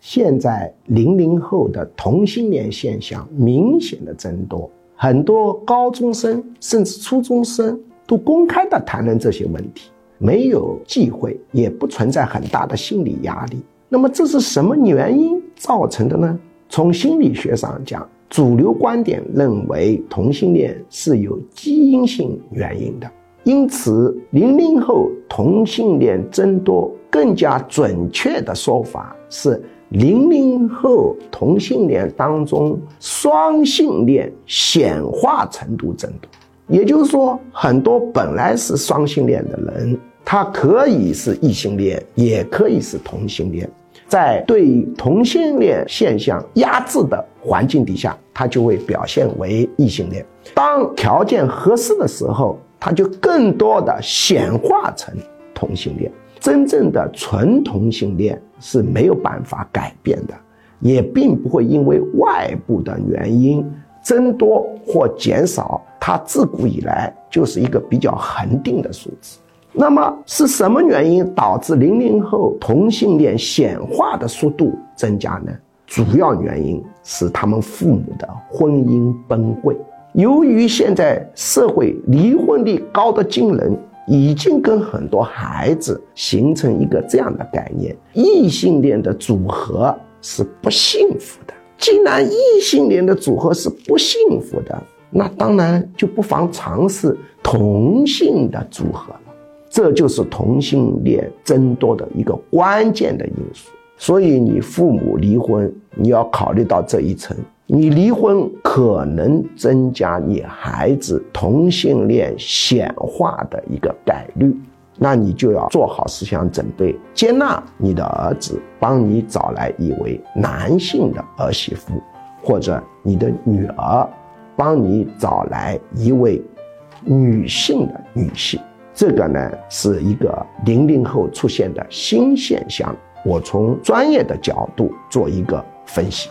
现在零零后的同性恋现象明显的增多，很多高中生甚至初中生都公开的谈论这些问题，没有忌讳，也不存在很大的心理压力。那么这是什么原因造成的呢？从心理学上讲，主流观点认为同性恋是有基因性原因的。因此，零零后同性恋增多，更加准确的说法是，零零后同性恋当中双性恋显化程度增多。也就是说，很多本来是双性恋的人，他可以是异性恋，也可以是同性恋。在对同性恋现象压制的环境底下，他就会表现为异性恋。当条件合适的时候，它就更多的显化成同性恋，真正的纯同性恋是没有办法改变的，也并不会因为外部的原因增多或减少，它自古以来就是一个比较恒定的数字。那么是什么原因导致零零后同性恋显化的速度增加呢？主要原因是他们父母的婚姻崩溃。由于现在社会离婚率高的惊人，已经跟很多孩子形成一个这样的概念：异性恋的组合是不幸福的。既然异性恋的组合是不幸福的，那当然就不妨尝试同性的组合了。这就是同性恋增多的一个关键的因素。所以，你父母离婚，你要考虑到这一层。你离婚可能增加你孩子同性恋显化的一个概率，那你就要做好思想准备，接纳你的儿子帮你找来一位男性的儿媳妇，或者你的女儿帮你找来一位女性的女性。这个呢是一个零零后出现的新现象，我从专业的角度做一个分析。